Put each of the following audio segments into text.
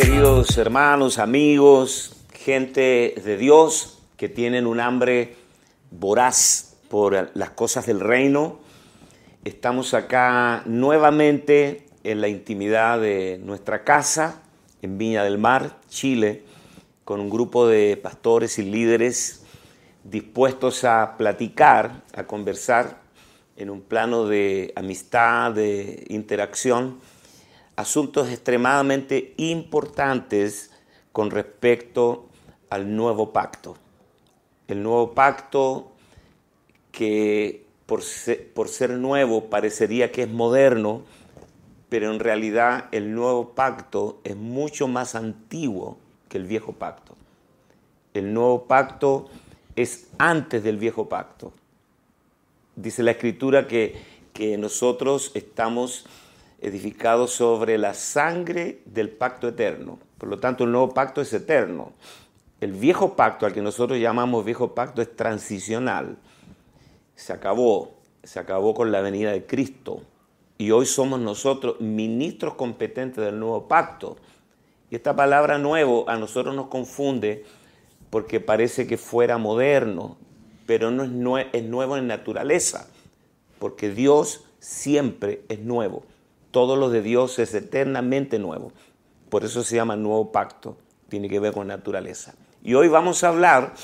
Queridos hermanos, amigos, gente de Dios que tienen un hambre voraz por las cosas del reino. Estamos acá nuevamente en la intimidad de nuestra casa en Viña del Mar, Chile, con un grupo de pastores y líderes dispuestos a platicar, a conversar en un plano de amistad, de interacción, asuntos extremadamente importantes con respecto al nuevo pacto. El nuevo pacto que por ser, por ser nuevo parecería que es moderno, pero en realidad el nuevo pacto es mucho más antiguo que el viejo pacto. El nuevo pacto es antes del viejo pacto. Dice la escritura que, que nosotros estamos edificados sobre la sangre del pacto eterno. Por lo tanto, el nuevo pacto es eterno. El viejo pacto, al que nosotros llamamos viejo pacto, es transicional. Se acabó, se acabó con la venida de Cristo. Y hoy somos nosotros ministros competentes del nuevo pacto. Y esta palabra nuevo a nosotros nos confunde porque parece que fuera moderno, pero no es, es nuevo en naturaleza, porque Dios siempre es nuevo. Todo lo de Dios es eternamente nuevo. Por eso se llama nuevo pacto, tiene que ver con naturaleza. Y hoy vamos a hablar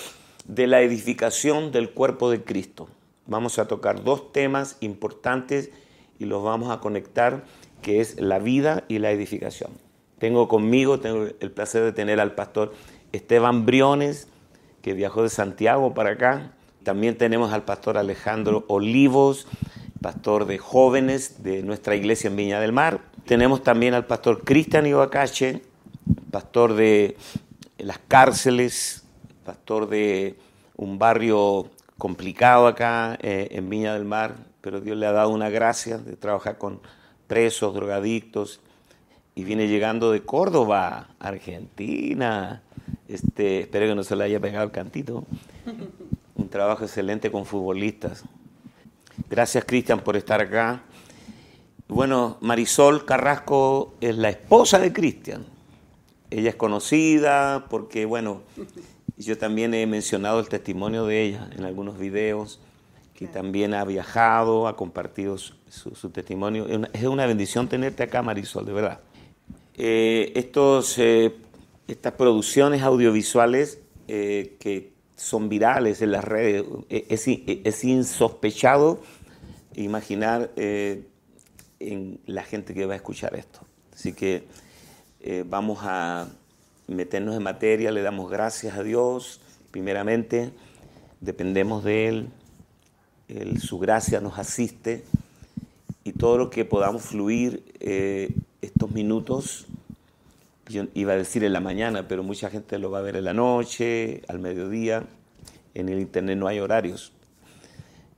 de la edificación del cuerpo de Cristo. Vamos a tocar dos temas importantes y los vamos a conectar, que es la vida y la edificación. Tengo conmigo, tengo el placer de tener al pastor Esteban Briones, que viajó de Santiago para acá. También tenemos al pastor Alejandro Olivos, pastor de jóvenes de nuestra iglesia en Viña del Mar. Tenemos también al pastor Cristian Ibacache, pastor de las cárceles, pastor de un barrio complicado acá eh, en Viña del Mar, pero Dios le ha dado una gracia de trabajar con presos, drogadictos, y viene llegando de Córdoba, Argentina. Este, espero que no se le haya pegado el cantito. Un trabajo excelente con futbolistas. Gracias, Cristian, por estar acá. Bueno, Marisol Carrasco es la esposa de Cristian. Ella es conocida porque, bueno, yo también he mencionado el testimonio de ella en algunos videos, que también ha viajado, ha compartido su, testimonio. Es una, bendición tenerte acá, Marisol, de verdad. Eh, estos, eh, estas producciones audiovisuales eh, que son virales en las redes. E, es, es insospechado imaginar eh, en la gente que va a escuchar esto. Así que eh, vamos a meternos en materia, le damos gracias a Dios, primeramente, dependemos de Él, su gracia nos asiste y todo lo que podamos fluir eh, estos minutos yo iba a decir en la mañana, pero mucha gente lo va a ver en la noche, al mediodía. En el Internet no hay horarios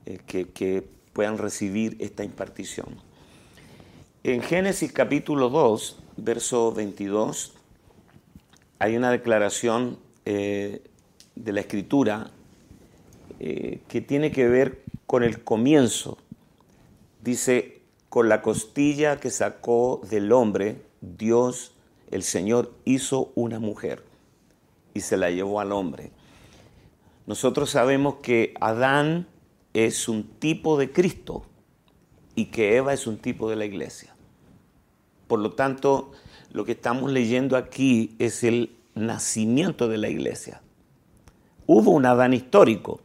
eh, que, puedan recibir esta impartición. En Génesis capítulo 2, verso 22, hay una declaración eh, de la escritura eh, que tiene que ver con el comienzo. Dice, con la costilla que sacó del hombre, Dios el Señor hizo una mujer y se la llevó al hombre. Nosotros sabemos que Adán es un tipo de Cristo y que Eva es un tipo de la iglesia. Por lo tanto, lo que estamos leyendo aquí es el nacimiento de la iglesia. Hubo un Adán histórico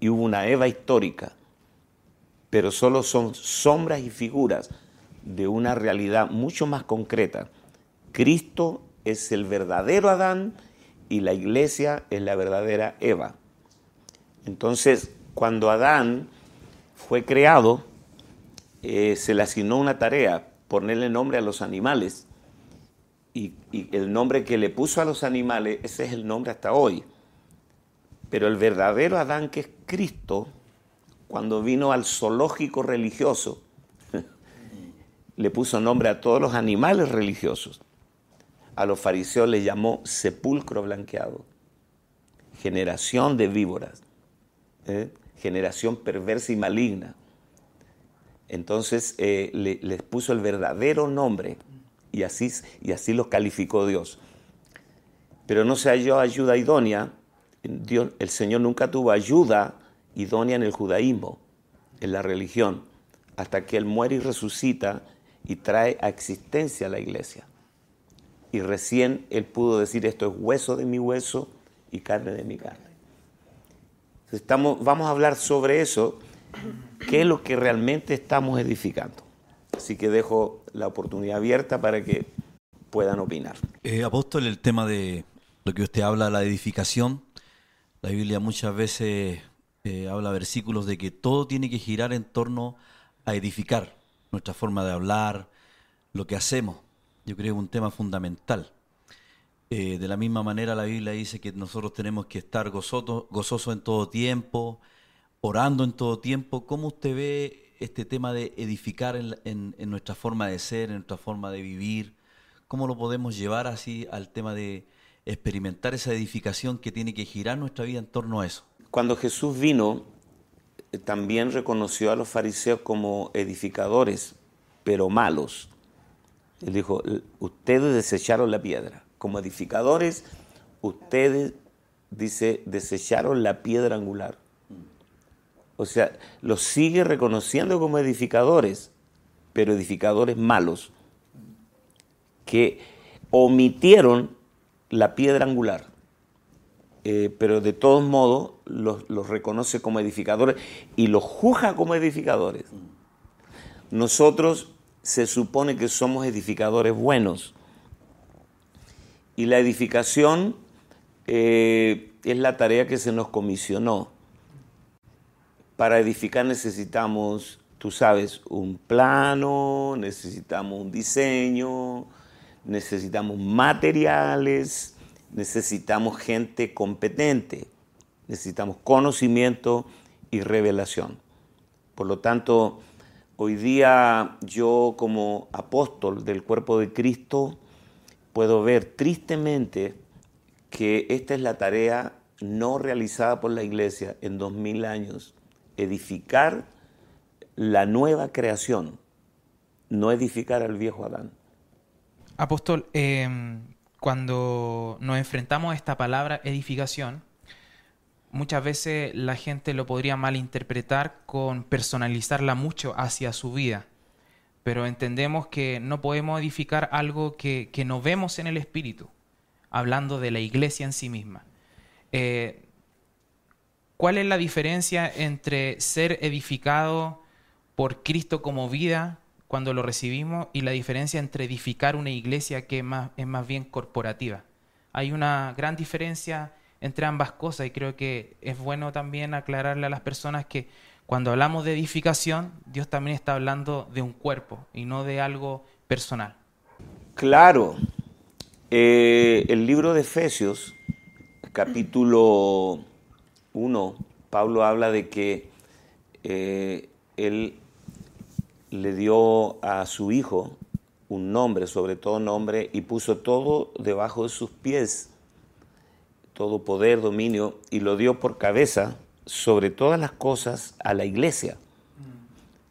y hubo una Eva histórica, pero solo son sombras y figuras de una realidad mucho más concreta Cristo es el verdadero Adán y la iglesia es la verdadera Eva. Entonces, cuando Adán fue creado, eh, se le asignó una tarea, ponerle nombre a los animales. Y, el nombre que le puso a los animales, ese es el nombre hasta hoy. Pero el verdadero Adán, que es Cristo, cuando vino al zoológico religioso, le puso nombre a todos los animales religiosos a los fariseos les llamó sepulcro blanqueado, generación de víboras, ¿eh? Generación perversa y maligna. Entonces eh, les puso el verdadero nombre Y así, y así los calificó Dios. Pero no se halló ayuda idónea. Dios, el Señor nunca tuvo ayuda idónea en el judaísmo, en la religión, hasta que Él muere y resucita y trae a existencia a la iglesia. Y recién Él pudo decir, esto es hueso de mi hueso y carne de mi carne. Vamos a hablar sobre eso, qué es lo que realmente estamos edificando. Así que dejo la oportunidad abierta para que puedan opinar. Eh, apóstol, el tema de lo que usted habla, la edificación, la Biblia muchas veces eh, habla versículos de que todo tiene que girar en torno a edificar nuestra forma de hablar, lo que hacemos. Yo creo que es un tema fundamental. Eh, de la misma manera la Biblia dice que nosotros tenemos que estar gozosos gozoso en todo tiempo, orando en todo tiempo. ¿Cómo usted ve este tema de edificar en, nuestra forma de ser, en nuestra forma de vivir, cómo lo podemos llevar así al tema de experimentar esa edificación que tiene que girar nuestra vida en torno a eso. Cuando Jesús vino, eh, también reconoció a los fariseos como edificadores, pero malos. Él dijo, ustedes desecharon la piedra. Como edificadores, ustedes, dice, desecharon la piedra angular. O sea, los sigue reconociendo como edificadores, pero edificadores malos, que omitieron la piedra angular. Eh, pero de todos modos los, los, reconoce como edificadores y los juzga como edificadores. Nosotros se supone que somos edificadores buenos. Y la edificación eh, es la tarea que se nos comisionó para edificar necesitamos, tú sabes, un plano, necesitamos un diseño, necesitamos materiales, necesitamos gente competente, necesitamos conocimiento y revelación. Por lo tanto, hoy día yo como apóstol del cuerpo de Cristo puedo ver tristemente que esta es la tarea no realizada por la iglesia en dos mil años edificar la nueva creación, no edificar al viejo Adán. Apóstol, em, cuando nos enfrentamos a esta palabra edificación, muchas veces la gente lo podría malinterpretar con personalizarla mucho hacia su vida. Pero entendemos que no podemos edificar algo que, no vemos en el Espíritu, hablando de la iglesia en sí misma. Eh, ¿Cuál es la diferencia entre ser edificado por Cristo como vida cuando lo recibimos y la diferencia entre edificar una iglesia que más, es más bien corporativa? Hay una gran diferencia entre ambas cosas y creo que es bueno también aclararle a las personas que cuando hablamos de edificación, Dios también está hablando de un cuerpo y no de algo personal. Claro, eh, el libro de Efesios, capítulo uno, Pablo habla de que eh, él le dio a su hijo un nombre, sobre todo nombre, y puso todo debajo de sus pies, todo poder, dominio, y lo dio por cabeza sobre todas las cosas a la iglesia,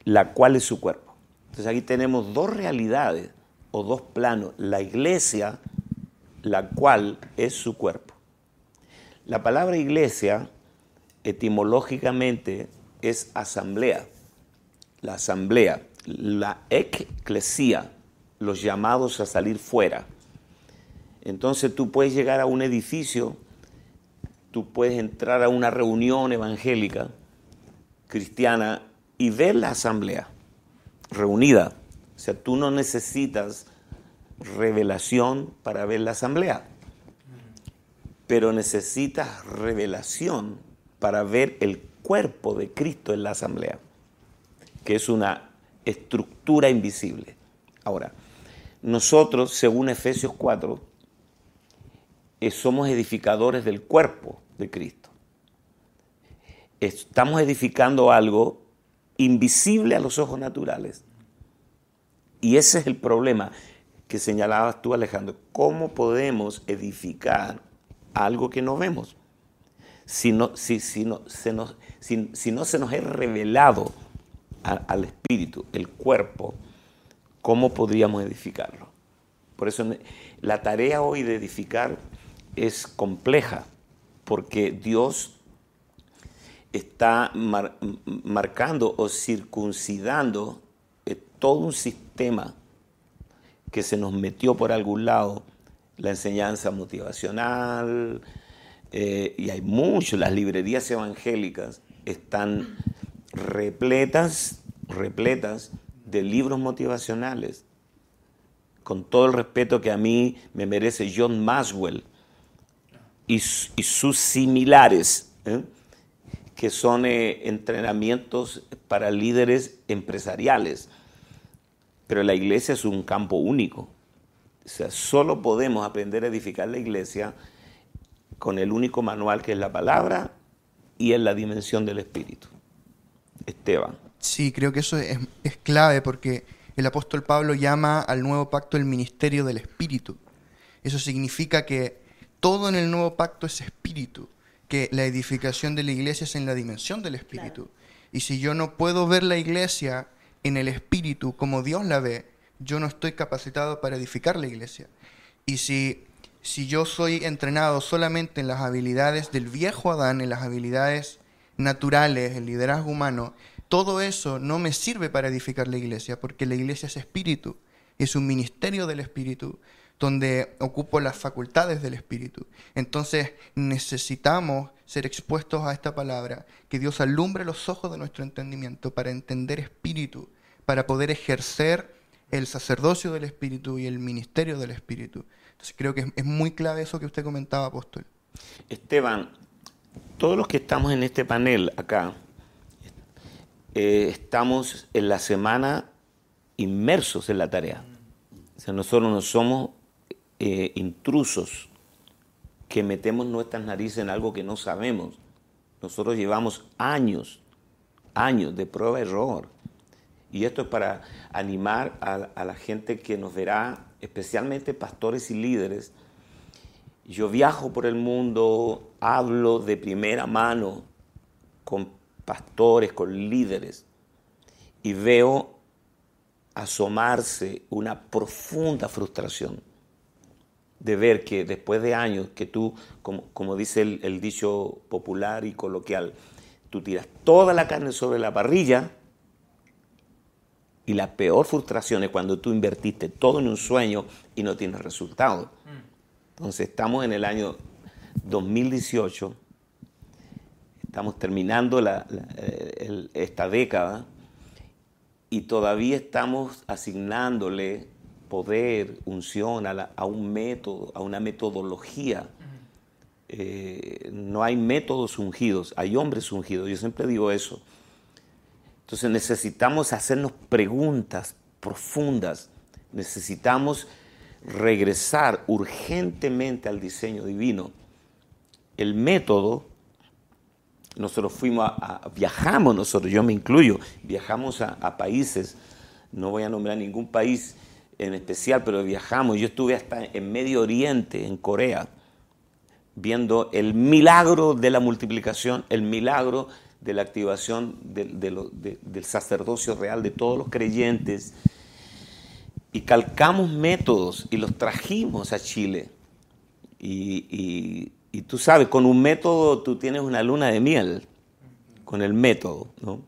la cual es su cuerpo. Entonces aquí tenemos dos realidades o dos planos, la iglesia, la cual es su cuerpo. La palabra iglesia etimológicamente es asamblea. La asamblea, la eclesía, los llamados a salir fuera. Entonces tú puedes llegar a un edificio, tú puedes entrar a una reunión evangélica cristiana y ver la asamblea reunida. O sea, tú no necesitas revelación para ver la asamblea, pero necesitas revelación para ver el cuerpo de Cristo en la asamblea, que es una estructura invisible. Ahora, nosotros, según Efesios 4, eh, somos edificadores del cuerpo de Cristo. Estamos edificando algo invisible a los ojos naturales. Y ese es el problema que señalabas tú, Alejandro. ¿Cómo podemos edificar algo que no vemos? si no, se, nos, si, no se nos es revelado al espíritu, el cuerpo, ¿cómo podríamos edificarlo? Por eso la tarea hoy de edificar es compleja, porque Dios está marcando o circuncidando eh, todo un sistema que se nos metió por algún lado, la enseñanza motivacional, eh, y hay mucho, las librerías evangélicas están repletas, repletas de libros motivacionales, con todo el respeto que a mí me merece John Maswell y, sus similares. ¿eh? que son eh, entrenamientos para líderes empresariales. Pero la iglesia es un campo único. O sea, solo podemos aprender a edificar la iglesia con el único manual que es la palabra y en la dimensión del Espíritu. Esteban. Sí, creo que eso es, es clave porque el apóstol Pablo llama al nuevo pacto el ministerio del Espíritu. Eso significa que todo en el nuevo pacto es Espíritu que la edificación de la iglesia es en la dimensión del Espíritu. Y si yo no puedo ver la iglesia en el Espíritu como Dios la ve, yo no estoy capacitado para edificar la iglesia. Y si, si yo soy entrenado solamente en las habilidades del viejo Adán, en las habilidades naturales, el liderazgo humano, todo eso no me sirve para edificar la iglesia, porque la iglesia es espíritu, es un ministerio del espíritu, donde ocupo las facultades del Espíritu. Entonces necesitamos ser expuestos a esta palabra, que Dios alumbre los ojos de nuestro entendimiento para entender Espíritu, para poder ejercer el sacerdocio del Espíritu y el ministerio del Espíritu. Entonces creo que es muy clave eso que usted comentaba, apóstol. Esteban, todos los que estamos en este panel acá, eh, estamos en la semana inmersos en la tarea. O sea, nosotros no somos eh, intrusos que metemos nuestras narices en algo que no sabemos. Nosotros llevamos años, años de prueba-error. Y esto es para animar a, a, la gente que nos verá, especialmente pastores y líderes. Yo viajo por el mundo, hablo de primera mano con pastores, con líderes, y veo asomarse una profunda frustración de ver que después de años que tú, como, dice el, dicho popular y coloquial, tú tiras toda la carne sobre la parrilla y la peor frustración es cuando tú invertiste todo en un sueño y no tienes resultado. Entonces estamos en el año 2018, estamos terminando esta década y todavía estamos asignándole poder, unción, a, un método, a una metodología. Eh, no hay métodos ungidos, hay hombres ungidos. Yo siempre digo eso. Entonces necesitamos hacernos preguntas profundas. Necesitamos regresar urgentemente al diseño divino. El método, nosotros fuimos a, viajamos nosotros, yo me incluyo, viajamos a, a países, no voy a nombrar ningún país, en especial, pero viajamos. Yo estuve hasta en Medio Oriente, en Corea, viendo el milagro de la multiplicación, el milagro de la activación del sacerdocio real de todos los creyentes. Y calcamos métodos y los trajimos a Chile. Y, y, tú sabes, con un método tú tienes una luna de miel, con el método. ¿no?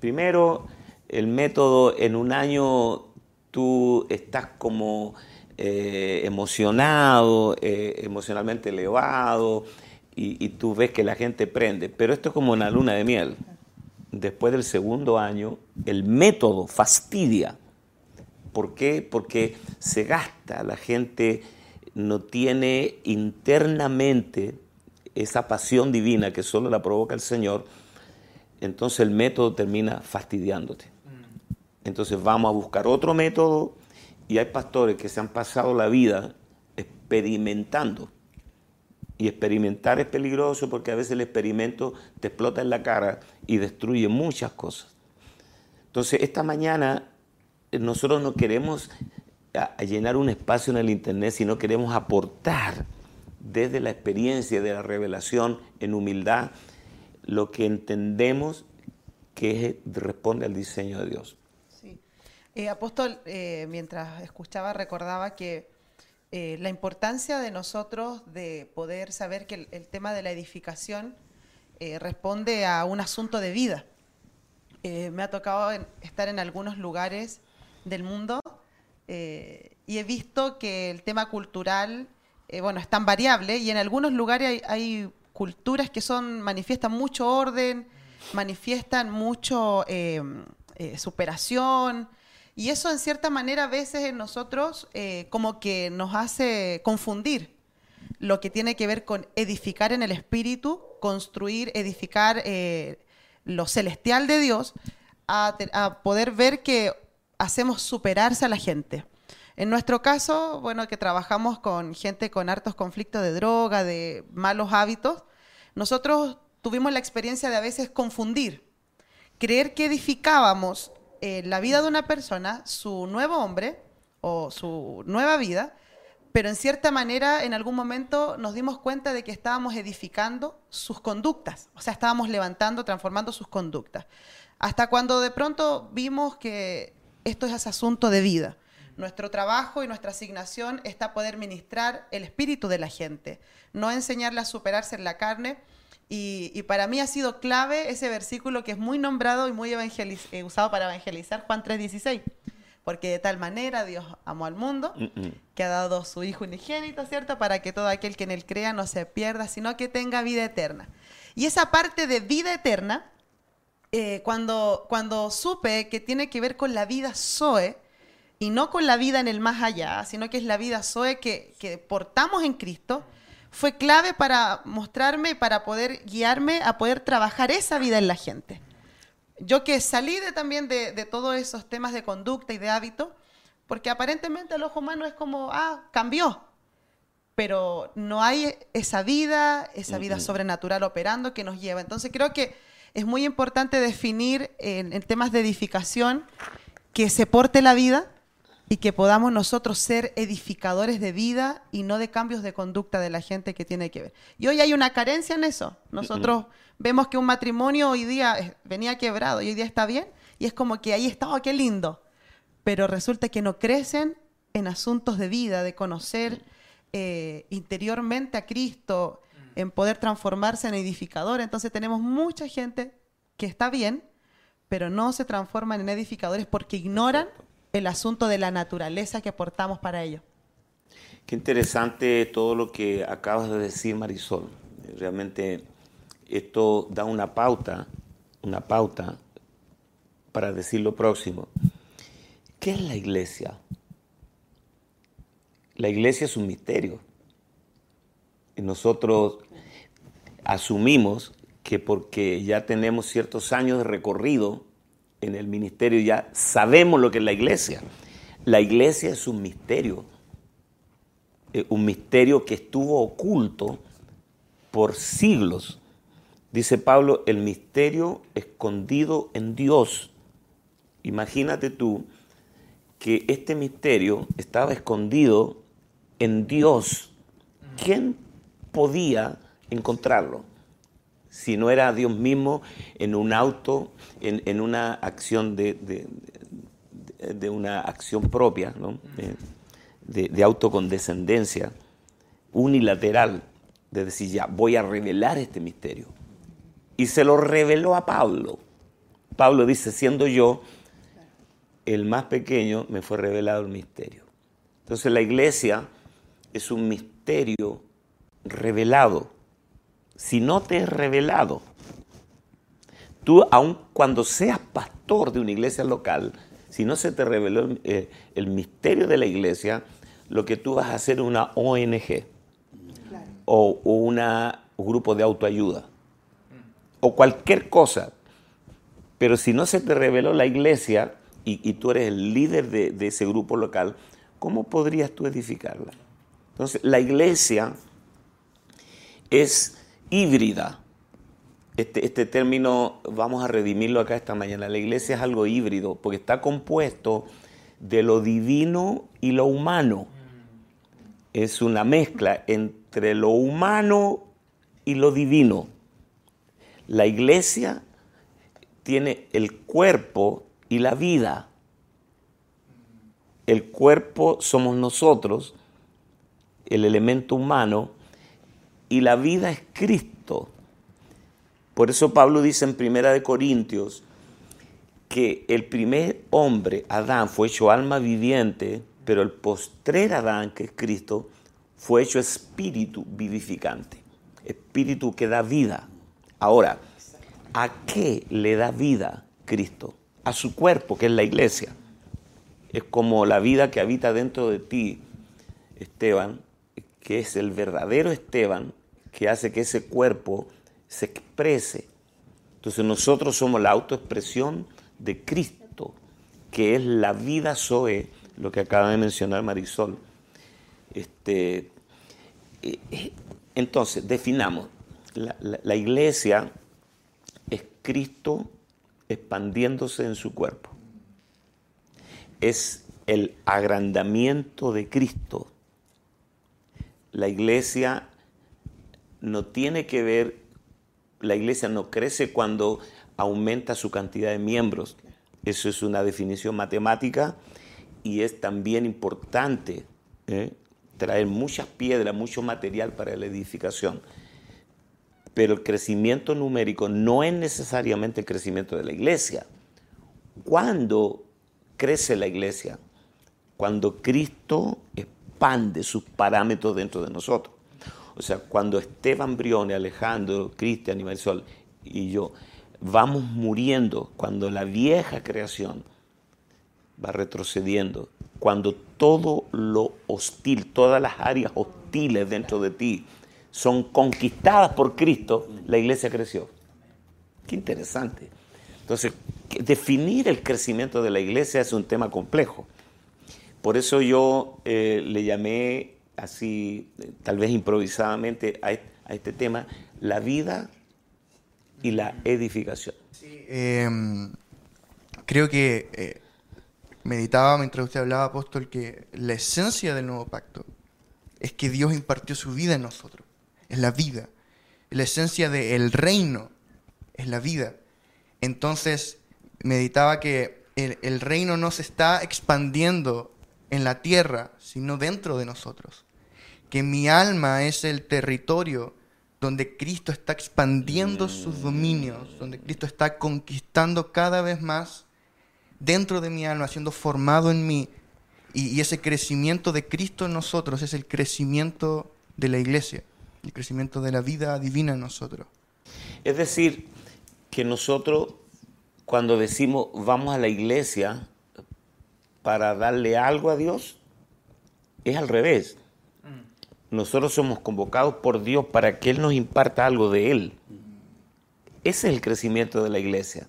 Primero, el método en un año tú estás como eh, emocionado, eh, emocionalmente elevado, y, tú ves que la gente prende. Pero esto es como una luna de miel. Después del segundo año, el método fastidia. ¿Por qué? Porque se gasta, la gente no tiene internamente esa pasión divina que solo la provoca el Señor, entonces el método termina fastidiándote. Entonces vamos a buscar otro método y hay pastores que se han pasado la vida experimentando. Y experimentar es peligroso porque a veces el experimento te explota en la cara y destruye muchas cosas. Entonces esta mañana eh, nosotros no queremos llenar un espacio en el Internet, sino queremos aportar desde la experiencia de la revelación en humildad lo que entendemos que responde al diseño de Dios. Eh, apóstol, eh, mientras escuchaba recordaba que eh, la importancia de nosotros de poder saber que el, tema de la edificación responde a un asunto de vida. Me ha tocado estar en algunos lugares del mundo y he visto que el tema cultural, bueno, es tan variable y en algunos lugares hay, hay culturas que son manifiestan mucho orden, manifiestan mucho superación, y eso en cierta manera a veces en nosotros eh, como que nos hace confundir lo que tiene que ver con edificar en el espíritu, construir, edificar eh, lo celestial de Dios, a, poder ver que hacemos superarse a la gente. En nuestro caso, bueno, que trabajamos con gente con hartos conflictos de droga, de malos hábitos, nosotros tuvimos la experiencia de a veces confundir, creer que edificábamos eh, la vida de una persona, su nuevo hombre o su nueva vida, pero en cierta manera en algún momento nos dimos cuenta de que estábamos edificando sus conductas, o sea, estábamos levantando, transformando sus conductas. Hasta cuando de pronto vimos que esto es asunto de vida. Nuestro trabajo y nuestra asignación está poder ministrar el espíritu de la gente, no enseñarle a superarse en la carne, y, para mí ha sido clave ese versículo que es muy nombrado y muy eh, usado para evangelizar, Juan 3:16. Porque de tal manera Dios amó al mundo, que ha dado su Hijo unigénito, ¿cierto? Para que todo aquel que en él crea no se pierda, sino que tenga vida eterna. Y esa parte de vida eterna, eh, cuando, cuando supe que tiene que ver con la vida Zoe, y no con la vida en el más allá, sino que es la vida Zoe que, que portamos en Cristo, fue clave para mostrarme, para poder guiarme a poder trabajar esa vida en la gente. Yo que salí de, también de, todos esos temas de conducta y de hábito, porque aparentemente el ojo humano es como, ah, cambió, pero no hay esa vida, esa vida sobrenatural operando que nos lleva. Entonces creo que es muy importante definir en, en temas de edificación que se porte la vida, y que podamos nosotros ser edificadores de vida y no de cambios de conducta de la gente que tiene que ver. Y hoy hay una carencia en eso. Nosotros vemos que un matrimonio hoy día venía quebrado y hoy día está bien y es como que ahí está, oh, qué lindo. Pero resulta que no crecen en asuntos de vida, de conocer eh, interiormente a Cristo, en poder transformarse en edificador. Entonces tenemos mucha gente que está bien, pero no se transforman en edificadores porque ignoran el asunto de la naturaleza que aportamos para ello. Qué interesante todo lo que acabas de decir, Marisol. Realmente esto da una pauta, una pauta para decir lo próximo. ¿Qué es la iglesia? La iglesia es un misterio. Y nosotros asumimos que porque ya tenemos ciertos años de recorrido, en el ministerio ya sabemos lo que es la iglesia. La iglesia es un misterio, eh, un misterio que estuvo oculto por siglos. Dice Pablo, el misterio escondido en Dios. Imagínate tú que este misterio estaba escondido en Dios. ¿Quién podía encontrarlo? Si no era Dios mismo en un auto, en, una acción de, de, una acción propia, de, autocondescendencia, unilateral, de decir, ya, voy a revelar este misterio. Y se lo reveló a Pablo. Pablo dice, siendo yo el más pequeño, me fue revelado el misterio. Entonces la iglesia es un misterio revelado si no te es revelado, tú aun cuando seas pastor de una iglesia local, si no se te reveló el, eh, misterio de la iglesia, lo que tú vas a hacer es una ONG o, un grupo de autoayuda o cualquier cosa. Pero si no se te reveló la iglesia y, tú eres el líder de, de ese grupo local, ¿cómo podrías tú edificarla? Entonces, la iglesia es híbrida. Este, este, término vamos a redimirlo acá esta mañana. La iglesia es algo híbrido porque está compuesto de lo divino y lo humano. Es una mezcla entre lo humano y lo divino. La iglesia tiene el cuerpo y la vida. El cuerpo somos nosotros, el elemento humano y la vida es Cristo. Por eso Pablo dice en Primera de Corintios que el primer hombre, Adán, fue hecho alma viviente, pero el postrer Adán, que es Cristo, fue hecho espíritu vivificante, espíritu que da vida. Ahora, ¿a qué le da vida Cristo? A su cuerpo, que es la iglesia. Es como la vida que habita dentro de ti, Esteban, que es el verdadero Esteban, que hace que ese cuerpo se exprese. Entonces nosotros somos la autoexpresión de Cristo, que es la vida Zoe, lo que acaba de mencionar Marisol. Este, eh, eh, entonces, definamos, la, la iglesia es Cristo expandiéndose en su cuerpo. Es el agrandamiento de Cristo. La iglesia no tiene que ver, la iglesia no crece cuando aumenta su cantidad de miembros. Eso es una definición matemática y es también importante ¿eh? traer muchas piedras, mucho material para la edificación. Pero el crecimiento numérico no es necesariamente el crecimiento de la iglesia. ¿Cuándo crece la iglesia? Cuando Cristo expande sus parámetros dentro de nosotros. O sea, cuando Esteban Brione, Alejandro, Cristian y Marisol y yo vamos muriendo, cuando la vieja creación va retrocediendo, cuando todo lo hostil, todas las áreas hostiles dentro de ti son conquistadas por Cristo, la iglesia creció. Qué interesante. Entonces, definir el crecimiento de la iglesia es un tema complejo. Por eso yo eh, le llamé así, tal vez improvisadamente, a, este tema, la vida y la edificación. Em, creo que eh, meditaba mientras usted hablaba, apóstol, que la esencia del nuevo pacto es que Dios impartió su vida en nosotros, es la vida. La esencia del reino es la vida. Entonces, meditaba que el, el reino no se está expandiendo en la tierra, sino dentro de nosotros. Que mi alma es el territorio donde Cristo está expandiendo sus dominios, donde Cristo está conquistando cada vez más dentro de mi alma, siendo formado en mí. Y, ese crecimiento de Cristo en nosotros es el crecimiento de la iglesia, el crecimiento de la vida divina en nosotros. Es decir, que nosotros cuando decimos vamos a la iglesia para darle algo a Dios, es al revés. Nosotros somos convocados por Dios para que Él nos imparta algo de Él. Ese es el crecimiento de la iglesia.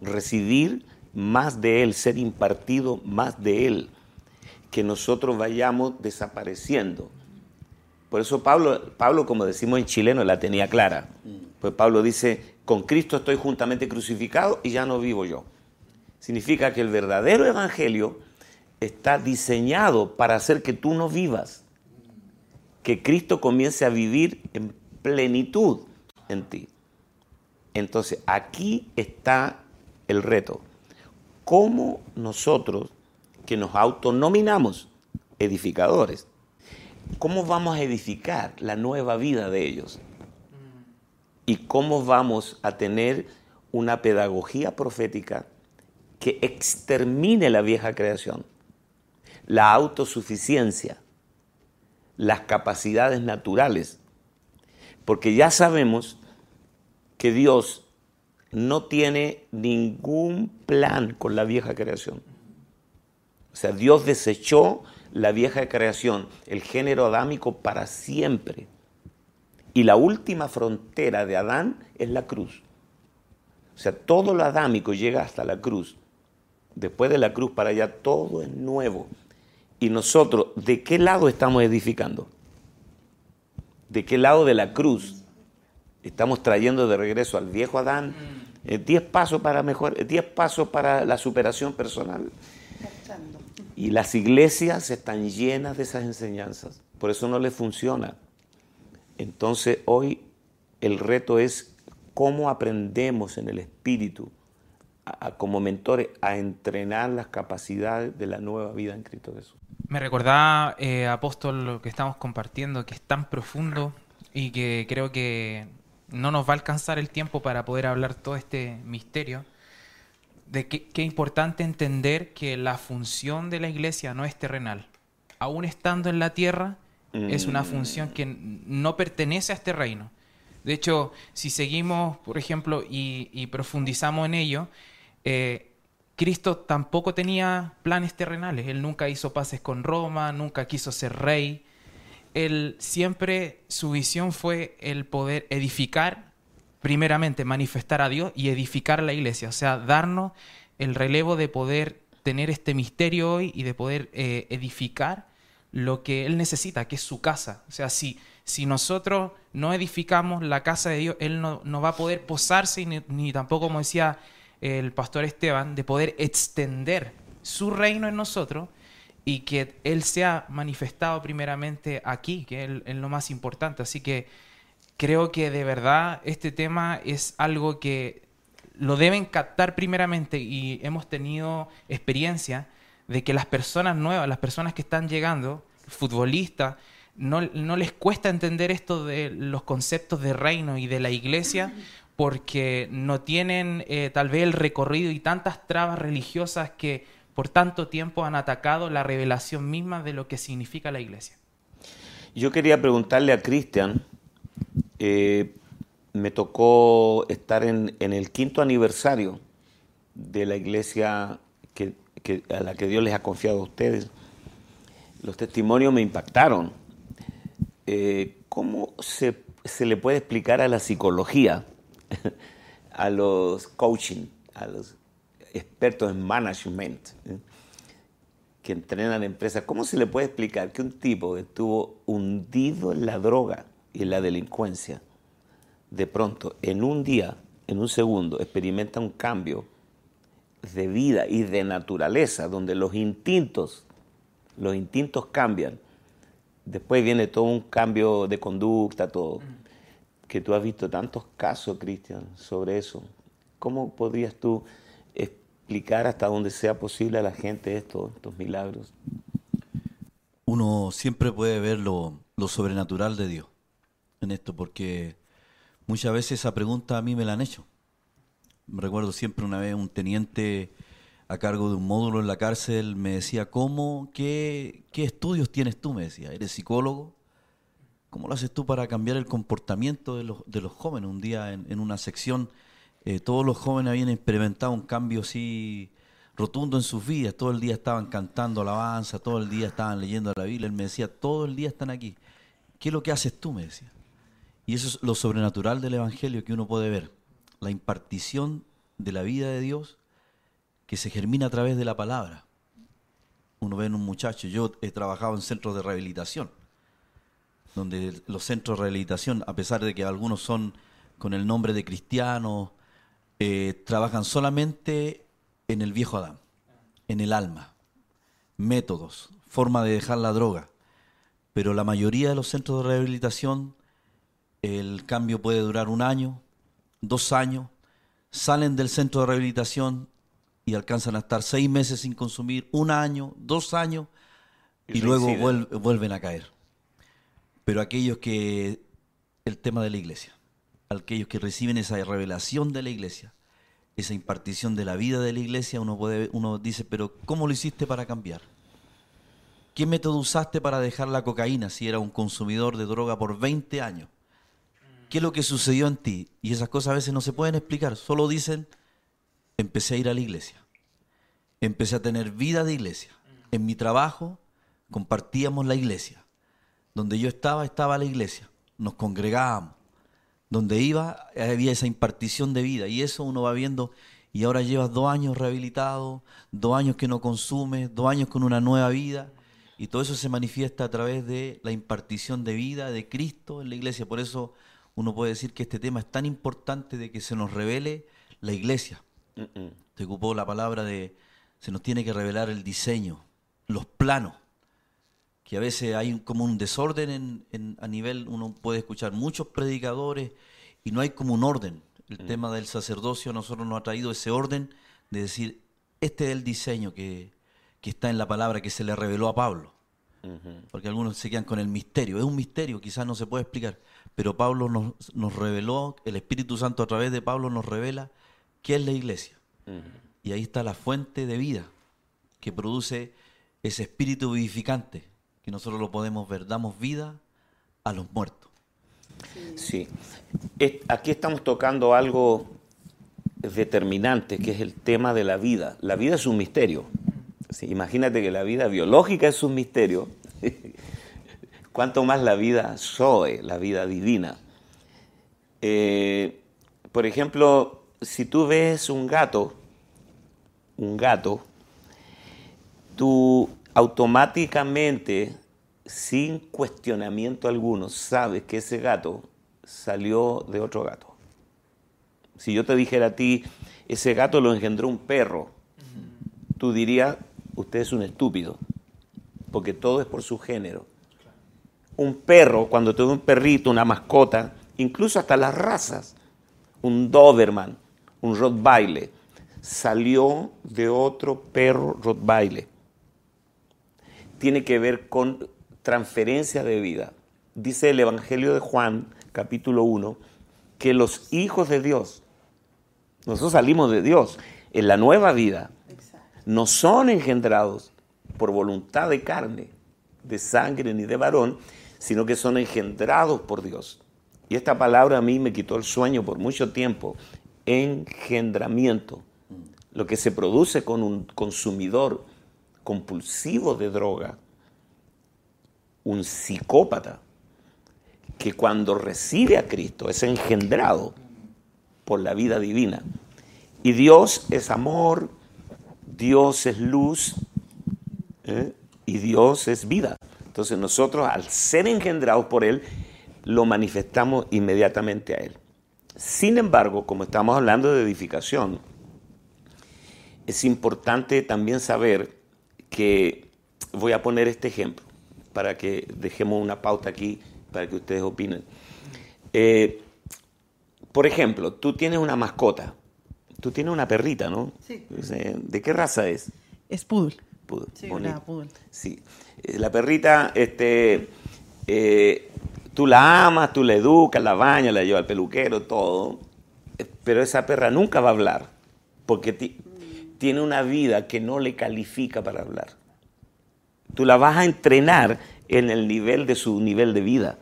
Recibir más de Él, ser impartido más de Él. Que nosotros vayamos desapareciendo. Por eso Pablo, Pablo, como decimos en chileno, la tenía clara. Pues Pablo dice, con Cristo estoy juntamente crucificado y ya no vivo yo. Significa que el verdadero evangelio está diseñado para hacer que tú no vivas que Cristo comience a vivir en plenitud en ti. Entonces, aquí está el reto. ¿Cómo nosotros, que nos autonominamos edificadores, cómo vamos a edificar la nueva vida de ellos? ¿Y cómo vamos a tener una pedagogía profética que extermine la vieja creación, la autosuficiencia, las capacidades naturales. Porque ya sabemos que Dios no tiene ningún plan con la vieja creación. O sea, Dios desechó la vieja creación, el género adámico para siempre. Y la última frontera de Adán es la cruz. O sea, todo lo adámico llega hasta la cruz. Después de la cruz para allá todo es nuevo. Y nosotros, ¿de qué lado estamos edificando? ¿De qué lado de la cruz estamos trayendo de regreso al viejo Adán? Eh, diez pasos para mejor, eh, diez pasos para la superación personal. Y las iglesias están llenas de esas enseñanzas. Por eso no les funciona. Entonces hoy el reto es cómo aprendemos en el espíritu como mentores a entrenar las capacidades de la nueva vida en Cristo Jesús. Me recordaba, eh, apóstol, lo que estamos compartiendo, que es tan profundo y que creo que no nos va a alcanzar el tiempo para poder hablar todo este misterio. De que, es importante entender que la función de la iglesia no es terrenal. Aún estando en la tierra, es una función que no pertenece a este reino. De hecho, si seguimos, por ejemplo, y, profundizamos en ello, eh, Cristo tampoco tenía planes terrenales. Él nunca hizo paces con Roma, nunca quiso ser rey. Él siempre, su visión fue el poder edificar, primeramente manifestar a Dios y edificar la iglesia. O sea, darnos el relevo de poder tener este misterio hoy y de poder eh, edificar lo que Él necesita, que es su casa. O sea, si, si nosotros no edificamos la casa de Dios, Él no, va a poder posarse ni, ni, tampoco, como decía el pastor Esteban, de poder extender su reino en nosotros y que Él sea manifestado primeramente aquí, que es, lo más importante. Así que creo que de verdad este tema es algo que lo deben captar primeramente y hemos tenido experiencia de que las personas nuevas, las personas que están llegando, futbolistas, no, les cuesta entender esto de los conceptos de reino y de la iglesia porque no tienen eh, tal vez el recorrido y tantas trabas religiosas que por tanto tiempo han atacado la revelación misma de lo que significa la iglesia. Yo quería preguntarle a Cristian, eh, me tocó estar en, el quinto aniversario de la iglesia a la que Dios les ha confiado a ustedes. Los testimonios me impactaron. Eh, ¿Cómo se, le puede explicar a la psicología, a los coaching, a los expertos en management, eh, que entrenan empresas, cómo se le puede explicar que un tipo que estuvo hundido en la droga y en la delincuencia, de pronto, en un día, en un segundo, experimenta un cambio de vida y de naturaleza, donde los instintos, los instintos cambian. Después viene todo un cambio de conducta, todo. Que tú has visto tantos casos, Cristian, sobre eso. ¿Cómo podrías tú explicar hasta donde sea posible a la gente esto, estos milagros? Uno siempre puede ver lo, lo sobrenatural de Dios en esto, porque muchas veces esa pregunta a mí me la han hecho. Me recuerdo siempre una vez un teniente a cargo de un módulo en la cárcel me decía, ¿cómo, qué, qué estudios tienes tú? Me decía, ¿eres psicólogo? ¿Cómo lo haces tú para cambiar el comportamiento de los, de los jóvenes? Un día en, una sección eh, todos los jóvenes habían experimentado un cambio así rotundo en sus vidas, todo el día estaban cantando alabanza, todo el día estaban leyendo la Biblia, él me decía, todo el día están aquí. ¿Qué es lo que haces tú? Me decía. Y eso es lo sobrenatural del Evangelio que uno puede ver la impartición de la vida de Dios que se germina a través de la palabra. Uno ve en un muchacho, yo he trabajado en centros de rehabilitación, donde los centros de rehabilitación, a pesar de que algunos son con el nombre de cristianos, eh, trabajan solamente en el viejo Adán, en el alma, métodos, forma de dejar la droga. Pero la mayoría de los centros de rehabilitación, el cambio puede durar un año, dos años, salen del centro de rehabilitación y alcanzan a estar seis meses sin consumir, un año, dos años, y, luego vuelven a caer. Pero aquellos que, el tema de la iglesia, aquellos que reciben esa revelación de la iglesia, esa impartición de la vida de la iglesia, uno, puede, uno dice, pero ¿cómo lo hiciste para cambiar? ¿Qué método usaste para dejar la cocaína si era un consumidor de droga por 20 años? qué es lo que sucedió en ti. Y esas cosas a veces no se pueden explicar, solo dicen, empecé a ir a la iglesia, empecé a tener vida de iglesia. En mi trabajo compartíamos la iglesia. Donde yo estaba, estaba la iglesia. Nos congregábamos. Donde iba, había esa impartición de vida. Y eso uno va viendo. Y ahora llevas dos años rehabilitado, dos años que no consumes, dos años con una nueva vida. Y todo eso se manifiesta a través de la impartición de vida de Cristo en la iglesia. Por eso uno puede decir que este tema es tan importante de que se nos revele la iglesia. Te ocupó la palabra de se nos tiene que revelar el diseño, los planos, que a veces hay como un desorden en, a nivel, uno puede escuchar muchos predicadores y no hay como un orden. El mm. tema del sacerdocio a nosotros nos ha traído ese orden de decir, este es el diseño que, que está en la palabra que se le reveló a Pablo. Porque algunos se quedan con el misterio. Es un misterio, quizás no se puede explicar. Pero Pablo nos, nos reveló, el Espíritu Santo a través de Pablo nos revela qué es la iglesia. Y ahí está la fuente de vida que produce ese espíritu vivificante, que nosotros lo podemos ver. Damos vida a los muertos. Sí. Aquí estamos tocando algo determinante, que es el tema de la vida. La vida es un misterio. Imagínate que la vida biológica es un misterio. ¿Cuánto más la vida Zoe, la vida divina? Eh, por ejemplo, si tú ves un gato, un gato, tú automáticamente, sin cuestionamiento alguno, sabes que ese gato salió de otro gato. Si yo te dijera a ti, ese gato lo engendró un perro, tú dirías, usted es un estúpido, porque todo es por su género. Un perro, cuando tú ves un perrito, una mascota, incluso hasta las razas, un Doberman, un Rottweiler, salió de otro perro Rottweiler. Tiene que ver con transferencia de vida. Dice el Evangelio de Juan, capítulo 1, que los hijos de Dios, nosotros salimos de Dios en la nueva vida, no son engendrados por voluntad de carne, de sangre ni de varón, sino que son engendrados por Dios. Y esta palabra a mí me quitó el sueño por mucho tiempo. Engendramiento. Lo que se produce con un consumidor compulsivo de droga, un psicópata, que cuando recibe a Cristo es engendrado por la vida divina. Y Dios es amor, Dios es luz ¿eh? y Dios es vida. Entonces nosotros al ser engendrados por Él, lo manifestamos inmediatamente a Él. Sin embargo, como estamos hablando de edificación, es importante también saber que voy a poner este ejemplo para que dejemos una pauta aquí para que ustedes opinen. Eh, por ejemplo, tú tienes una mascota, tú tienes una perrita, ¿no? Sí. ¿De qué raza es? Es poodle. Poodle, Sí, bonito. una poodle. Sí. Eh, La perrita, este, eh, tú la amas, tú la educas, la bañas, la llevas al peluquero, todo. Pero esa perra nunca va a hablar, porque tiene una vida que no le califica para hablar. Tú la vas a entrenar en el nivel de su nivel de vida.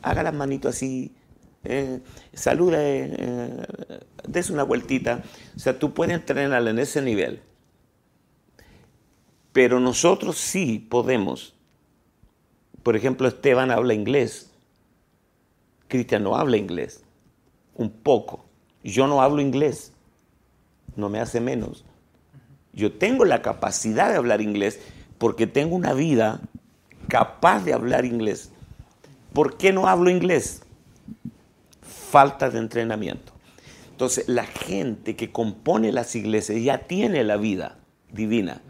Haga las manitos así, eh, saluda, eh, des una vueltita. O sea, tú puedes entrenarla en ese nivel. Pero nosotros sí podemos. Por ejemplo, Esteban habla inglés. Cristian no habla inglés. Un poco. Yo no hablo inglés. No me hace menos. Yo tengo la capacidad de hablar inglés porque tengo una vida capaz de hablar inglés. ¿Por qué no hablo inglés? Falta de entrenamiento. Entonces, la gente que compone las iglesias ya tiene la vida divina,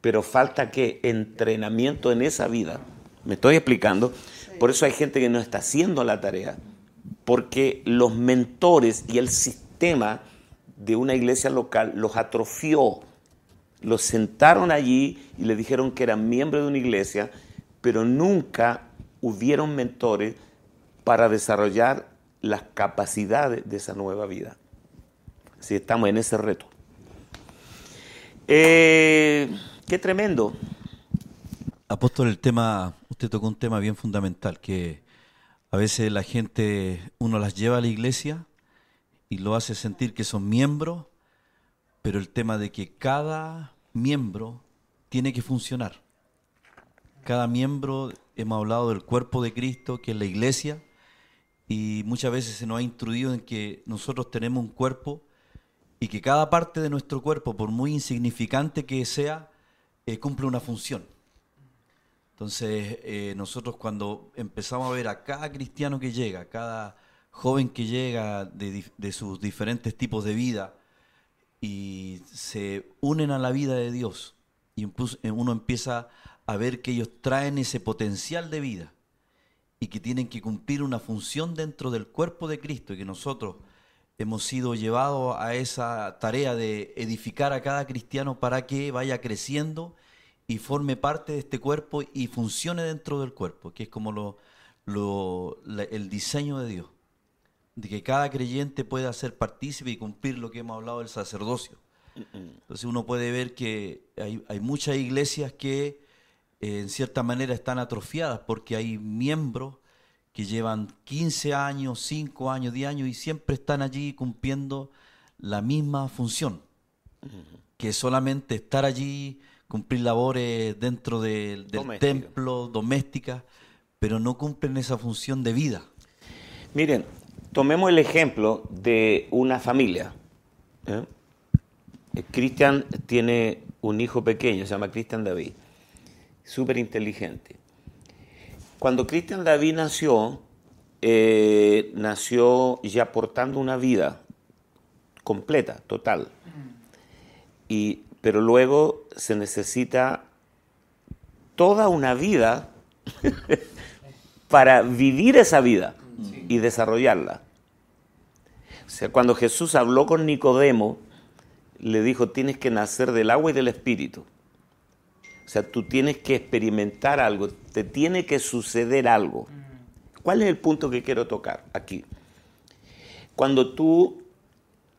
pero falta que entrenamiento en esa vida. ¿Me estoy explicando? Por eso hay gente que no está haciendo la tarea, porque los mentores y el sistema de una iglesia local los atrofió. Los sentaron allí y le dijeron que eran miembros de una iglesia, pero nunca hubieron mentores para desarrollar las capacidades de esa nueva vida. Si estamos en ese reto. Eh, qué tremendo. Apóstol, el tema, usted tocó un tema bien fundamental, que a veces la gente, uno las lleva a la iglesia y lo hace sentir que son miembros, pero el tema de que cada miembro tiene que funcionar. Cada miembro, hemos hablado del cuerpo de Cristo, que es la iglesia, y muchas veces se nos ha instruido en que nosotros tenemos un cuerpo y que cada parte de nuestro cuerpo, por muy insignificante que sea, eh, cumple una función. Entonces, eh, nosotros cuando empezamos a ver a cada cristiano que llega, cada joven que llega de, sus diferentes tipos de vida y se unen a la vida de Dios, y eh, uno empieza a ver que ellos traen ese potencial de vida y que tienen que cumplir una función dentro del cuerpo de Cristo y que nosotros hemos sido llevados a esa tarea de edificar a cada cristiano para que vaya creciendo y forme parte de este cuerpo y funcione dentro del cuerpo, que es como lo, el diseño de Dios, de que cada creyente pueda ser partícipe y cumplir lo que hemos hablado del sacerdocio. Entonces uno puede ver que hay, hay muchas iglesias que eh, en cierta manera están atrofiadas porque hay miembros que llevan 15 años, 5 años, 10 años y siempre están allí cumpliendo la misma función, que solamente estar allí, cumplir labores dentro del- del Doméstica. templo, domésticas, pero no cumplen esa función de vida. Miren, tomemos el ejemplo de una familia. ¿eh? Eh, Cristian tiene un hijo pequeño, se llama Cristian David, súper inteligente. Cuando Cristian David nació, eh, nació ya portando una vida completa, total. Y, pero luego se necesita toda una vida para vivir esa vida y desarrollarla. O sea, cuando Jesús habló con Nicodemo, le dijo, tienes que nacer del agua y del espíritu. O sea, tú tienes que experimentar algo, te tiene que suceder algo. ¿Cuál es el punto que quiero tocar aquí? Cuando tú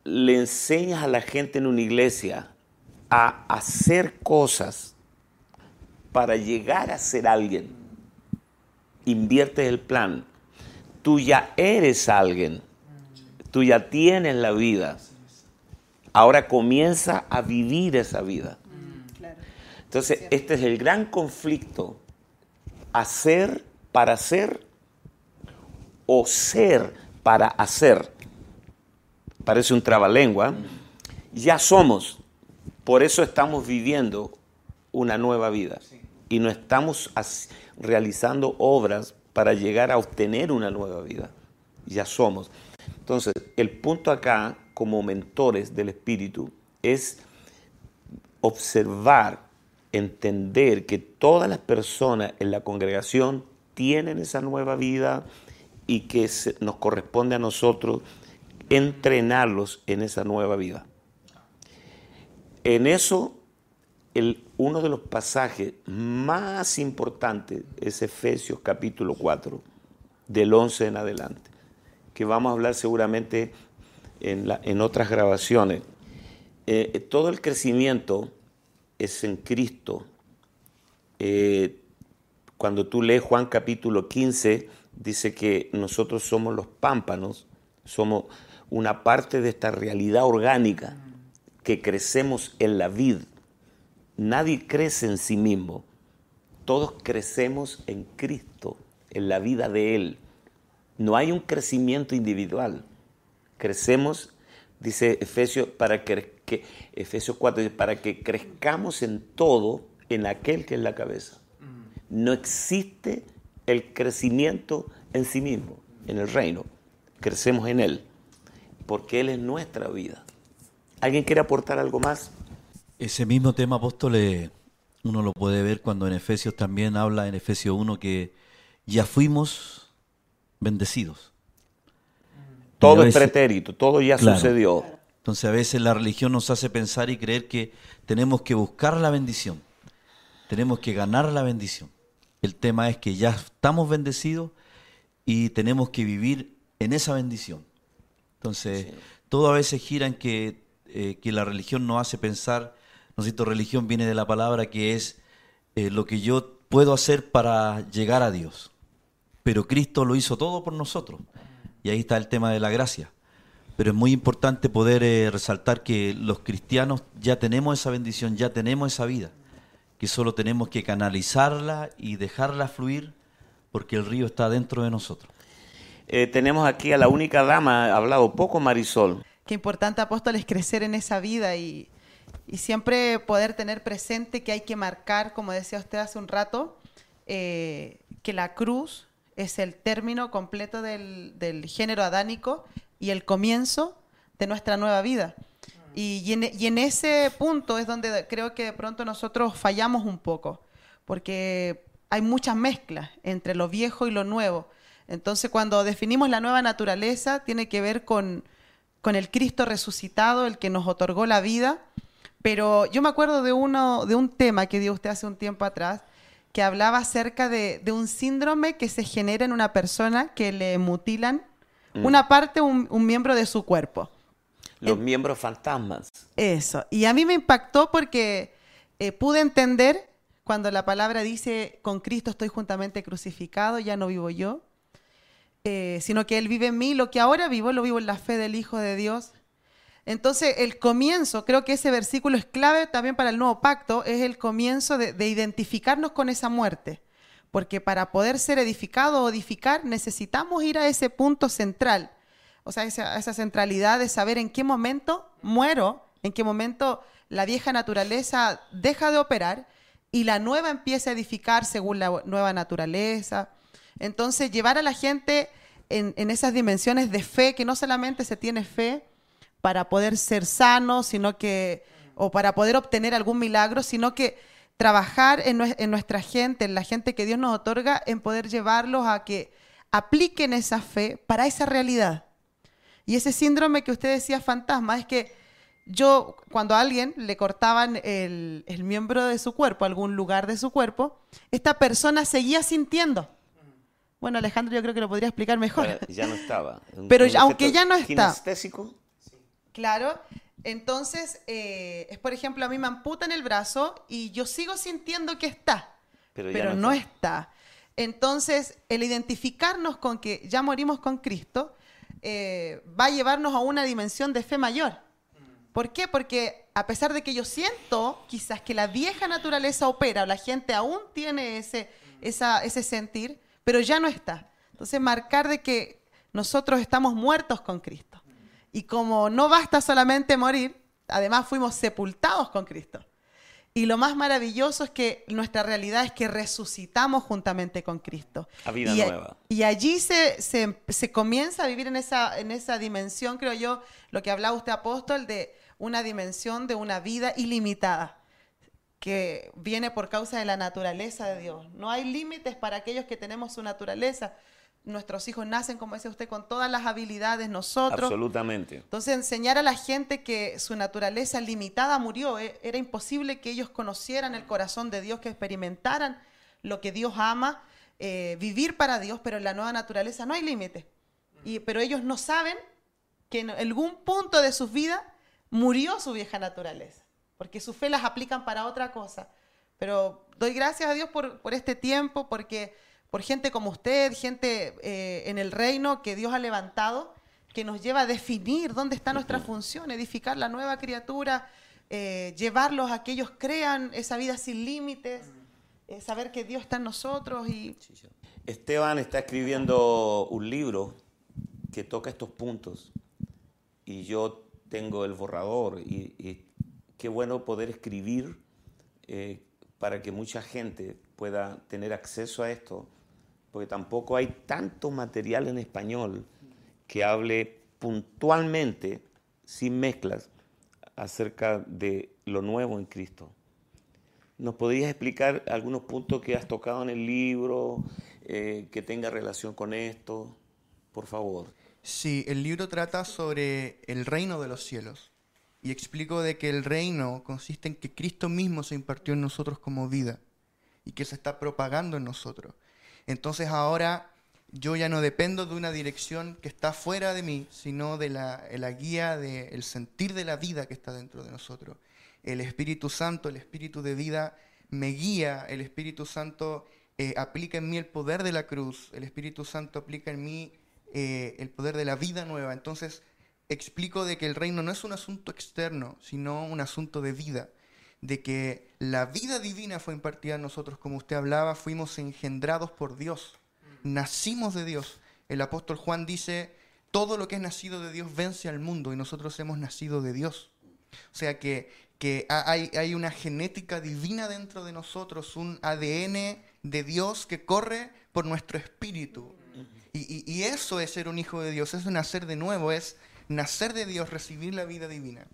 le enseñas a la gente en una iglesia a hacer cosas para llegar a ser alguien, inviertes el plan, tú ya eres alguien, tú ya tienes la vida, ahora comienza a vivir esa vida. Entonces, este es el gran conflicto, hacer para ser o ser para hacer. Parece un trabalengua. Ya somos, por eso estamos viviendo una nueva vida y no estamos realizando obras para llegar a obtener una nueva vida. Ya somos. Entonces, el punto acá, como mentores del Espíritu, es observar, entender que todas las personas en la congregación tienen esa nueva vida y que nos corresponde a nosotros entrenarlos en esa nueva vida. En eso, el, uno de los pasajes más importantes es Efesios capítulo 4, del 11 en adelante, que vamos a hablar seguramente en, en otras grabaciones. Eh, todo el crecimiento es en Cristo. Eh, cuando tú lees Juan capítulo 15, dice que nosotros somos los pámpanos, somos una parte de esta realidad orgánica que crecemos en la vid. Nadie crece en sí mismo. Todos crecemos en Cristo, en la vida de Él. No hay un crecimiento individual. Crecemos, dice Efesios, para que, Efesios 4, dice, para que crezcamos en todo en aquel que es la cabeza. No existe el crecimiento en sí mismo, en el reino. Crecemos en Él, porque Él es nuestra vida. ¿Alguien quiere aportar algo más? Ese mismo tema, apóstol, eh, uno lo puede ver cuando en Efesios también habla, en Efesios 1, que ya fuimos bendecidos. Todo Y a es veces- pretérito, todo ya Claro. sucedió. Entonces a veces la religión nos hace pensar y creer que tenemos que buscar la bendición, tenemos que ganar la bendición. El tema es que ya estamos bendecidos y tenemos que vivir en esa bendición. Entonces, todo a veces gira en que, eh, que la religión nos hace pensar, no sé, religión viene de la palabra que es eh, lo que yo puedo hacer para llegar a Dios. Pero Cristo lo hizo todo por nosotros. Y ahí está el tema de la gracia. Pero es muy importante poder eh, resaltar que los cristianos ya tenemos esa bendición, ya tenemos esa vida, que solo tenemos que canalizarla y dejarla fluir porque el río está dentro de nosotros. Eh, tenemos aquí a la única dama, ha hablado poco Marisol. Qué importante, apóstol, es crecer en esa vida y, y siempre poder tener presente que hay que marcar, como decía usted hace un rato, eh, que la cruz es el término completo del, del género adánico y el comienzo de nuestra nueva vida. Y, y en, y en ese punto es donde creo que de pronto nosotros fallamos un poco, porque hay muchas mezclas entre lo viejo y lo nuevo. Entonces, cuando definimos la nueva naturaleza, tiene que ver con, con el Cristo resucitado, el que nos otorgó la vida, Pero yo me acuerdo de, uno, de un tema que dio usted hace un tiempo atrás, que hablaba acerca de, de un síndrome que se genera en una persona que le mutilan Mm. una parte, un, un miembro de su cuerpo. Los miembros fantasmas. Eso. Y a mí me impactó porque eh, pude entender cuando la palabra dice, con Cristo estoy juntamente crucificado, ya no vivo yo, eh, sino que Él vive en mí. Lo que ahora vivo, lo vivo en la fe del Hijo de Dios. Entonces, el comienzo, creo que ese versículo es clave también para el nuevo pacto, es el comienzo de, de identificarnos con esa muerte. Porque para poder ser edificado o edificar, necesitamos ir a ese punto central. O sea, esa, esa centralidad de saber en qué momento muero, en qué momento la vieja naturaleza deja de operar y la nueva empieza a edificar según la nueva naturaleza. Entonces, llevar a la gente en, en esas dimensiones de fe, que no solamente se tiene fe para poder ser sano, sino que, o para poder obtener algún milagro, sino que trabajar en, nue- en nuestra gente, en la gente que Dios nos otorga, en poder llevarlos a que apliquen esa fe para esa realidad. Y ese síndrome que usted decía fantasma es que yo, cuando a alguien le cortaban el, el miembro de su cuerpo, algún lugar de su cuerpo, esta persona seguía sintiendo. Bueno, Alejandro, yo creo que lo podría explicar mejor. Ya no estaba. Pero aunque ya no está. Kinestésico. Claro. Entonces, eh, es por ejemplo, a mí me amputan el brazo y yo sigo sintiendo que está, Pero no no, está. está. Entonces, el identificarnos con que ya morimos con Cristo eh, va a llevarnos a una dimensión de fe mayor. ¿Por qué? Porque a pesar de que yo siento quizás que la vieja naturaleza opera, o la gente aún tiene ese, esa- ese sentir, pero ya no está. Entonces, marcar de que nosotros estamos muertos con Cristo. Y como no basta solamente morir, además fuimos sepultados con Cristo. Y lo más maravilloso es que nuestra realidad es que resucitamos juntamente con Cristo. A vida y, nueva. y allí se, se- se comienza a vivir en esa, en esa dimensión, creo yo, lo que hablaba usted, apóstol, de una dimensión de una vida ilimitada que viene por causa de la naturaleza de Dios. No hay límites para aquellos que tenemos su naturaleza. Nuestros hijos nacen, como decía usted, con todas las habilidades, nosotros. Absolutamente. Entonces, enseñar a la gente que su naturaleza limitada murió. eh, Era imposible que ellos conocieran el corazón de Dios, que experimentaran lo que Dios ama, eh, vivir para Dios, pero en la nueva naturaleza no hay límite. Y, pero ellos no saben que en algún punto de sus vidas murió su vieja naturaleza, porque su fe las aplican para otra cosa. Pero doy gracias a Dios por, por este tiempo, porque por gente como usted, gente eh, en el reino que Dios ha levantado, que nos lleva a definir dónde está nuestra función, edificar la nueva criatura, eh, llevarlos a que ellos crean esa vida sin límites, eh, saber que Dios está en nosotros y Esteban está escribiendo un libro que toca estos puntos y yo tengo el borrador y, y qué bueno poder escribir eh, para que mucha gente pueda tener acceso a esto, porque tampoco hay tanto material en español que hable puntualmente, sin mezclas, acerca de lo nuevo en Cristo. ¿Nos podrías explicar algunos puntos que has tocado en el libro eh, que tenga relación con esto? Por favor. Sí, el libro trata sobre el reino de los cielos y explico de que el reino consiste en que Cristo mismo se impartió en nosotros como vida y que se está propagando en nosotros. Entonces ahora yo ya no dependo de una dirección que está fuera de mí, sino de la, la guía del sentir de la vida que está dentro de nosotros. El Espíritu Santo, el Espíritu de vida, me guía, el Espíritu Santo eh, aplica en mí el poder de la cruz, el Espíritu Santo aplica en mí eh, el poder de la vida nueva. Entonces explico de que el reino no es un asunto externo, sino un asunto de vida, de que la vida divina fue impartida a nosotros, como usted hablaba, fuimos engendrados por Dios, nacimos de Dios. El apóstol Juan dice, todo lo que es nacido de Dios vence al mundo y nosotros hemos nacido de Dios. O sea que, que ha- hay, hay una genética divina dentro de nosotros, un ADN de Dios que corre por nuestro espíritu. Y, y- y eso es ser un hijo de Dios, es nacer de nuevo, es nacer de Dios, recibir la vida divina.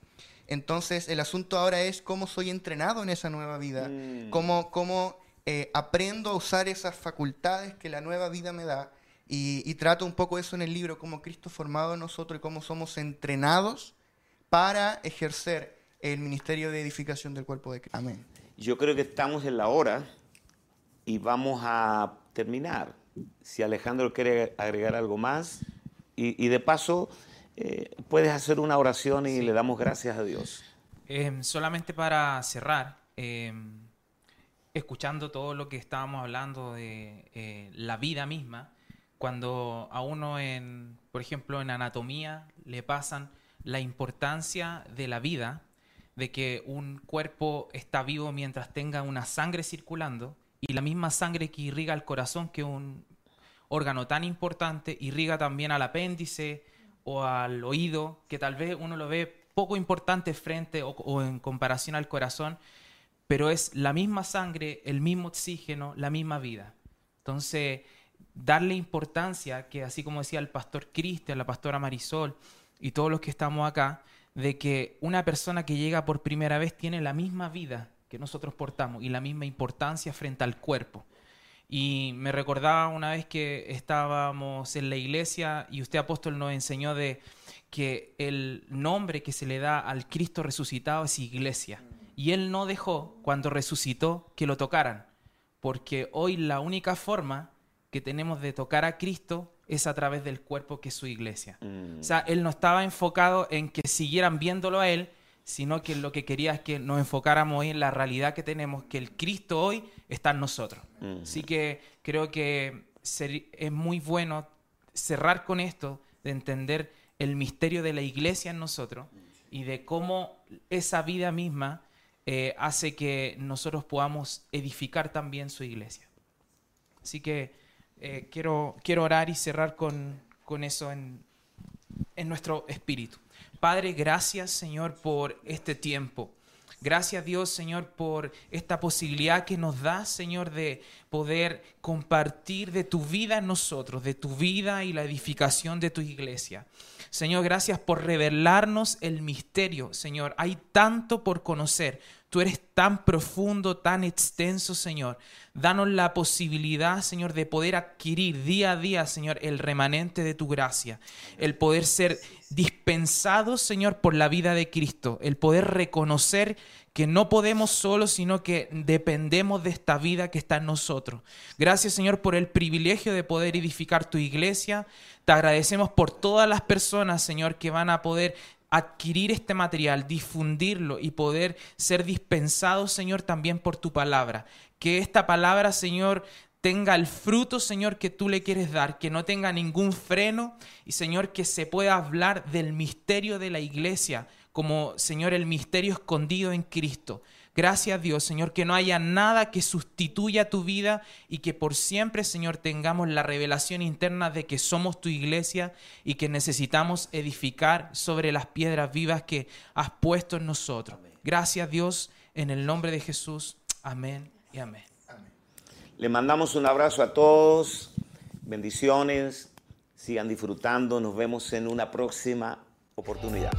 Entonces el asunto ahora es cómo soy entrenado en esa nueva vida, Mm. cómo, cómo eh, aprendo a usar esas facultades que la nueva vida me da. Y, y trato un poco eso en el libro, cómo Cristo formado en nosotros y cómo somos entrenados para ejercer el ministerio de edificación del cuerpo de Cristo. Amén. Yo creo que estamos en la hora y vamos a terminar. Si Alejandro quiere agregar algo más. Y, y de paso, eh, puedes hacer una oración y le damos gracias a Dios. Em, solamente para cerrar, em, escuchando todo lo que estábamos hablando de eh, la vida misma, cuando a uno en, por ejemplo, en anatomía le pasan la importancia de la vida, de que un cuerpo está vivo mientras tenga una sangre circulando y la misma sangre que irriga el corazón, que un órgano tan importante, irriga también al apéndice o al oído, que tal vez uno lo ve poco importante frente o, o en comparación al corazón, pero es la misma sangre, el mismo oxígeno, la misma vida. Entonces, darle importancia, que así como decía el pastor Cristian, la pastora Marisol y todos los que estamos acá, de que una persona que llega por primera vez tiene la misma vida que nosotros portamos y la misma importancia frente al cuerpo. Y me recordaba una vez que estábamos en la iglesia y usted apóstol nos enseñó de que el nombre que se le da al Cristo resucitado es iglesia. Y él no dejó cuando resucitó que lo tocaran, porque hoy la única forma que tenemos de tocar a Cristo es a través del cuerpo que es su iglesia. Mm. O sea, él no estaba enfocado en que siguieran viéndolo a él, sino que lo que quería es que nos enfocáramos hoy en la realidad que tenemos, que el Cristo hoy está en nosotros. Así que creo que ser- es muy bueno cerrar con esto, de entender el misterio de la iglesia en nosotros y de cómo esa vida misma eh, hace que nosotros podamos edificar también su iglesia. Así que eh, quiero, quiero orar y cerrar con, con eso en, en nuestro espíritu. Padre, gracias Señor por este tiempo. Gracias Dios Señor por esta posibilidad que nos da Señor de poder compartir de tu vida en nosotros, de tu vida y la edificación de tu iglesia. Señor, gracias por revelarnos el misterio. Señor, hay tanto por conocer. Tú eres tan profundo, tan extenso, Señor. Danos la posibilidad, Señor, de poder adquirir día a día, Señor, el remanente de tu gracia. El poder ser dispensados, Señor, por la vida de Cristo. El poder reconocer que no podemos solos, sino que dependemos de esta vida que está en nosotros. Gracias, Señor, por el privilegio de poder edificar tu iglesia. Te agradecemos por todas las personas, Señor, que van a poder adquirir este material, difundirlo y poder ser dispensados, Señor, también por tu palabra. Que esta palabra, Señor, tenga el fruto, Señor, que tú le quieres dar, que no tenga ningún freno y, Señor, que se pueda hablar del misterio de la iglesia, como, Señor, el misterio escondido en Cristo. Gracias Dios, Señor, que no haya nada que sustituya tu vida y que por siempre, Señor, tengamos la revelación interna de que somos tu iglesia y que necesitamos edificar sobre las piedras vivas que has puesto en nosotros. Gracias Dios, en el nombre de Jesús. Amén y amén. Le mandamos un abrazo a todos, bendiciones, sigan disfrutando, nos vemos en una próxima oportunidad.